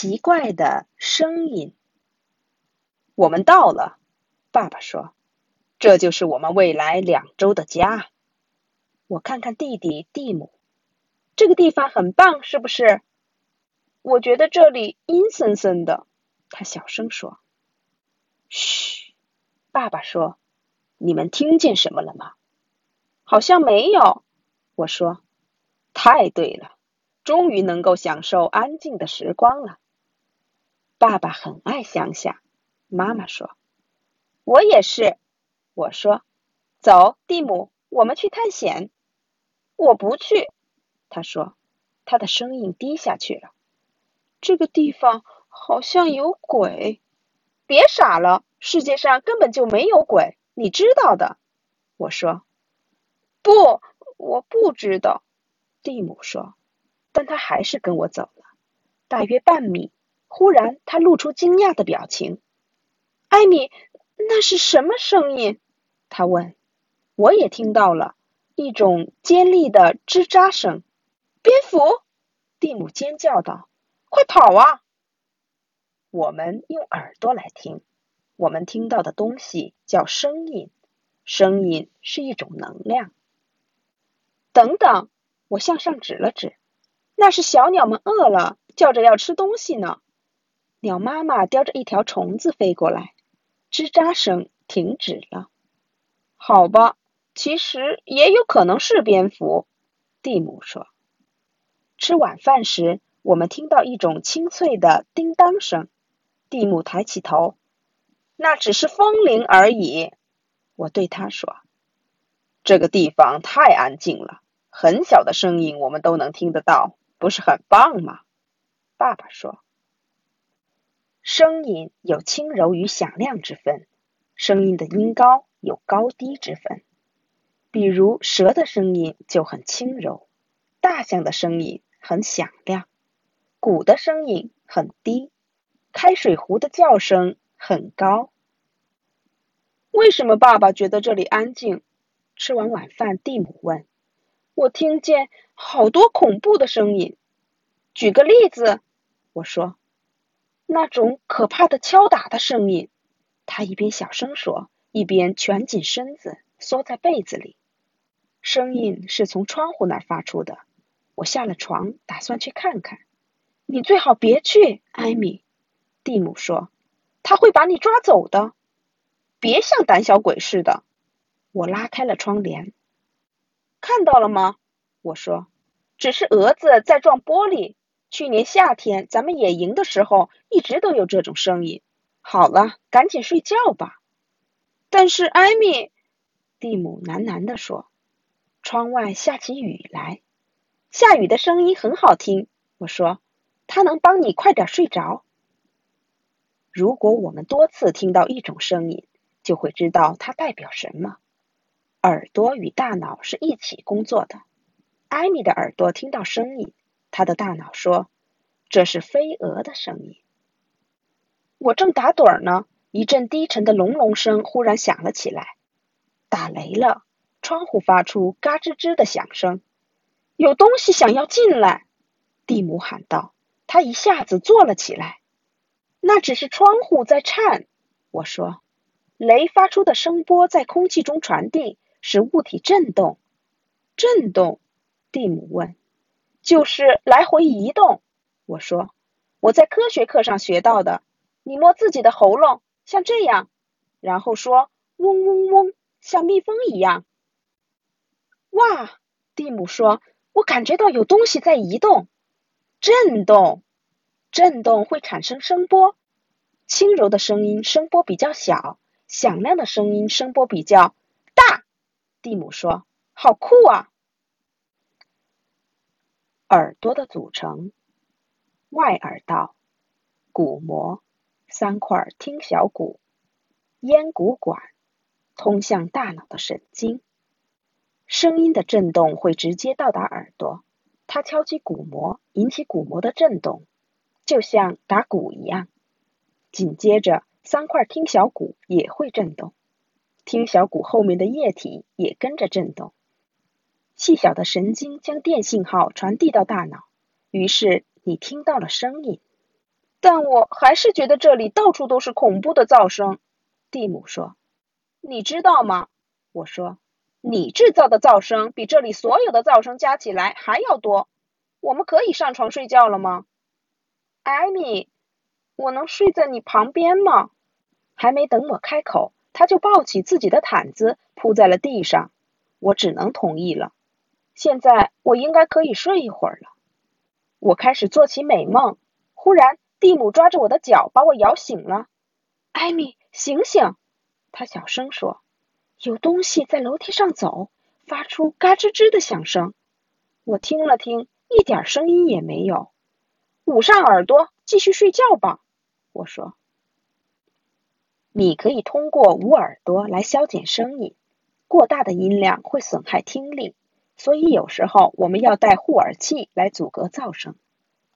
奇怪的声音。我们到了，爸爸说：“这就是我们未来两周的家。”我看看弟弟蒂姆，这个地方很棒，是不是？我觉得这里阴森森的，他小声说。嘘，爸爸说：“你们听见什么了吗？”好像没有，我说。太对了，终于能够享受安静的时光了。爸爸很爱乡下，妈妈说。我也是，我说。走，蒂姆，我们去探险。我不去，他说，他的声音低下去了。这个地方好像有鬼。别傻了，世界上根本就没有鬼，你知道的。我说，不，我不知道。蒂姆说，但他还是跟我走了，大约半米。忽然，他露出惊讶的表情。艾米，那是什么声音？他问。我也听到了。一种尖利的吱喳声，蝙蝠！蒂姆尖叫道：“快跑啊！”我们用耳朵来听，我们听到的东西叫声音，声音是一种能量。等等，我向上指了指，那是小鸟们饿了，叫着要吃东西呢。鸟妈妈叼着一条虫子飞过来，吱喳声停止了。好吧。其实也有可能是蝙蝠，蒂姆说。吃晚饭时，我们听到一种清脆的叮当声。蒂姆抬起头，那只是风铃而已。我对他说：“这个地方太安静了，很小的声音我们都能听得到，不是很棒吗？”爸爸说：“声音有轻柔与响亮之分，声音的音高有高低之分。”比如蛇的声音就很轻柔，大象的声音很响亮，鼓的声音很低，开水壶的叫声很高。为什么爸爸觉得这里安静？吃完晚饭，蒂姆问。我听见好多恐怖的声音。举个例子，我说。那种可怕的敲打的声音。他一边小声说，一边蜷紧身子，缩在被子里。声音是从窗户那儿发出的。我下了床，打算去看看。你最好别去，艾米。蒂姆说：“他会把你抓走的。”别像胆小鬼似的。我拉开了窗帘。看到了吗？我说：“只是蛾子在撞玻璃。去年夏天咱们野营的时候，一直都有这种声音。”好了，赶紧睡觉吧。但是，艾米，蒂姆喃喃地说。窗外下起雨来，下雨的声音很好听。我说，它能帮你快点睡着。如果我们多次听到一种声音，就会知道它代表什么。耳朵与大脑是一起工作的。艾米的耳朵听到声音，他的大脑说：“这是飞蛾的声音。”我正打盹呢，一阵低沉的隆隆声忽然响了起来，打雷了。窗户发出嘎吱吱的响声，有东西想要进来，蒂姆喊道。他一下子坐了起来。那只是窗户在颤，我说。雷发出的声波在空气中传递，使物体震动。震动？蒂姆问。就是来回移动。我说。我在科学课上学到的。你摸自己的喉咙，像这样，然后说嗡嗡嗡，像蜜蜂一样。哇，蒂姆说：“我感觉到有东西在移动，震动，震动会产生声波。轻柔的声音声波比较小，响亮的声音声波比较大。”蒂姆说：“好酷啊！”耳朵的组成：外耳道、鼓膜、三块听小骨、咽鼓管，通向大脑的神经。声音的震动会直接到达耳朵，它敲击鼓膜，引起鼓膜的震动，就像打鼓一样。紧接着，三块听小骨也会震动，听小骨后面的液体也跟着震动。细小的神经将电信号传递到大脑，于是你听到了声音。但我还是觉得这里到处都是恐怖的噪声。蒂姆说：“你知道吗？”我说：“你制造的噪声比这里所有的噪声加起来还要多。我们可以上床睡觉了吗？”艾米，我能睡在你旁边吗？还没等我开口，他就抱起自己的毯子铺在了地上。我只能同意了。现在我应该可以睡一会儿了。我开始做起美梦。忽然，蒂姆抓着我的脚，把我摇醒了。艾米，醒醒！他小声说：“有东西在楼梯上走，发出嘎吱吱的响声。”我听了听，一点声音也没有。捂上耳朵，继续睡觉吧。我说：“你可以通过捂耳朵来消减声音，过大的音量会损害听力，所以有时候我们要戴护耳器来阻隔噪声。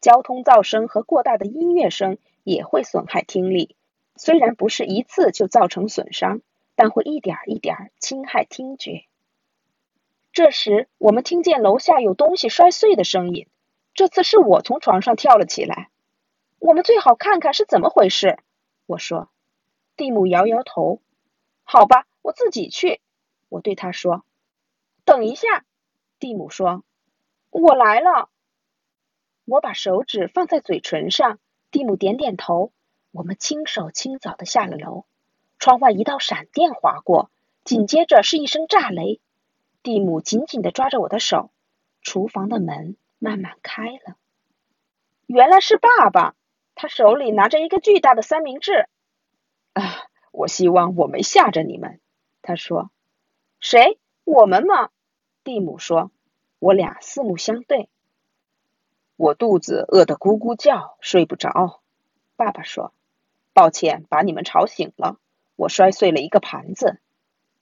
交通噪声和过大的音乐声也会损害听力。”虽然不是一次就造成损伤，但会一点一点侵害听觉。这时，我们听见楼下有东西摔碎的声音。这次是我从床上跳了起来。我们最好看看是怎么回事。我说。蒂姆摇摇头。好吧，我自己去。我对他说。等一下，蒂姆说。我来了。我把手指放在嘴唇上。蒂姆点点头。我们轻手轻脚的下了楼，窗外一道闪电划过，紧接着是一声炸雷。蒂姆紧紧的抓着我的手，厨房的门慢慢开了。原来是爸爸，他手里拿着一个巨大的三明治。啊，我希望我没吓着你们，他说。谁？我们吗？蒂姆说。我俩四目相对。我肚子饿得咕咕叫，睡不着。爸爸说。抱歉，把你们吵醒了。我摔碎了一个盘子。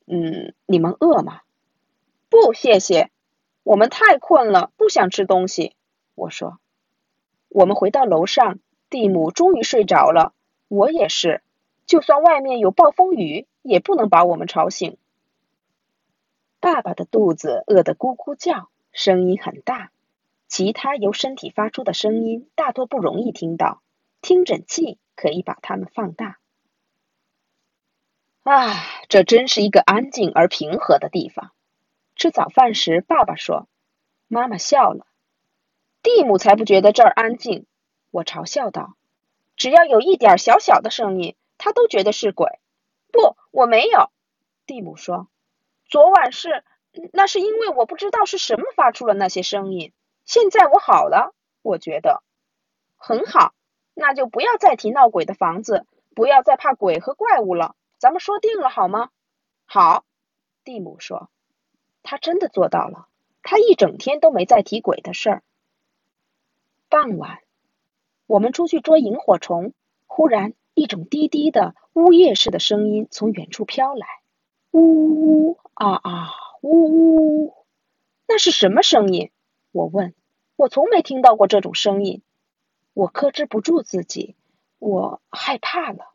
嗯，你们饿吗？不，谢谢。我们太困了，不想吃东西。我说。我们回到楼上，蒂姆终于睡着了，我也是。就算外面有暴风雨，也不能把我们吵醒。爸爸的肚子饿得咕咕叫，声音很大。其他由身体发出的声音大多不容易听到，听诊器。可以把它们放大。啊，这真是一个安静而平和的地方。吃早饭时，爸爸说：“妈妈笑了。”蒂姆才不觉得这儿安静。我嘲笑道：“只要有一点小小的声音，他都觉得是鬼。”不，我没有。蒂姆说：“昨晚是……那是因为我不知道是什么发出了那些声音。现在我好了，我觉得很好。”那就不要再提闹鬼的房子，不要再怕鬼和怪物了。咱们说定了好吗？好，蒂姆说。他真的做到了。他一整天都没再提鬼的事儿。傍晚，我们出去捉萤火虫。忽然，一种低低的呜咽式的声音从远处飘来，呜呜呜啊啊，呜呜。那是什么声音？我问。我从没听到过这种声音。我克制不住自己，我害怕了。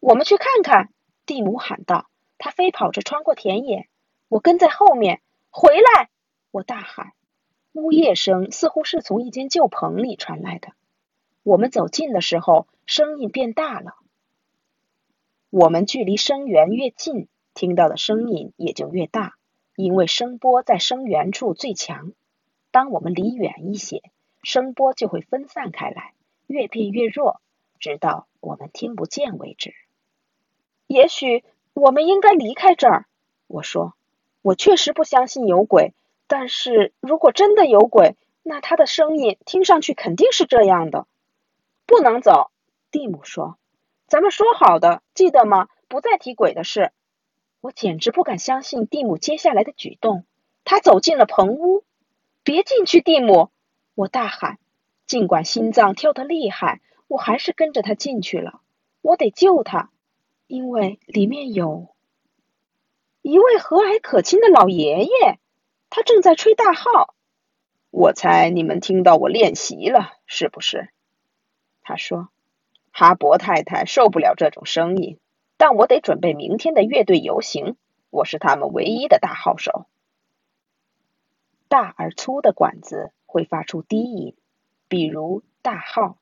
我们去看看，蒂姆喊道。他飞跑着穿过田野，我跟在后面。回来！我大喊。呜咽声似乎是从一间旧棚里传来的。我们走近的时候，声音变大了。我们距离声源越近，听到的声音也就越大，因为声波在声源处最强。当我们离远一些。声波就会分散开来，越变越弱，直到我们听不见为止。也许我们应该离开这儿。我说，我确实不相信有鬼，但是如果真的有鬼，那他的声音听上去肯定是这样的。不能走，蒂姆说。咱们说好的，记得吗？不再提鬼的事。我简直不敢相信蒂姆接下来的举动。他走进了棚屋。别进去，蒂姆。我大喊，尽管心脏跳得厉害，我还是跟着他进去了。我得救他，因为里面有一位和蔼可亲的老爷爷，他正在吹大号。我猜你们听到我练习了，是不是？他说：“哈勃太太受不了这种声音，但我得准备明天的乐队游行。我是他们唯一的大号手。大而粗的管子。”会发出低音，比如大号。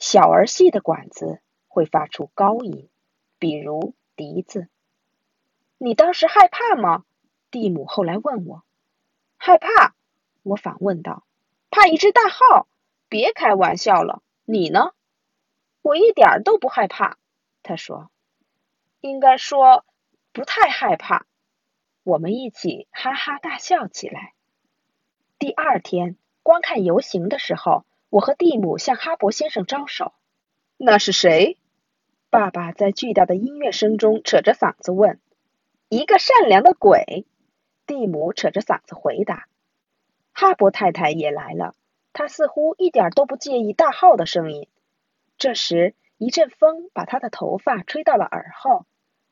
小而细的管子会发出高音，比如笛子。你当时害怕吗？蒂姆后来问我。害怕？我反问道。怕一只大号？别开玩笑了。你呢？我一点都不害怕。他说。应该说，不太害怕。我们一起哈哈大笑起来。第二天观看游行的时候。我和蒂姆向哈勃先生招手。那是谁？爸爸在巨大的音乐声中扯着嗓子问。一个善良的鬼。蒂姆扯着嗓子回答。哈勃太太也来了，她似乎一点都不介意大号的声音。这时，一阵风把她的头发吹到了耳后，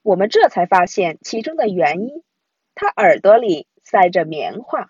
我们这才发现其中的原因。他耳朵里塞着棉花。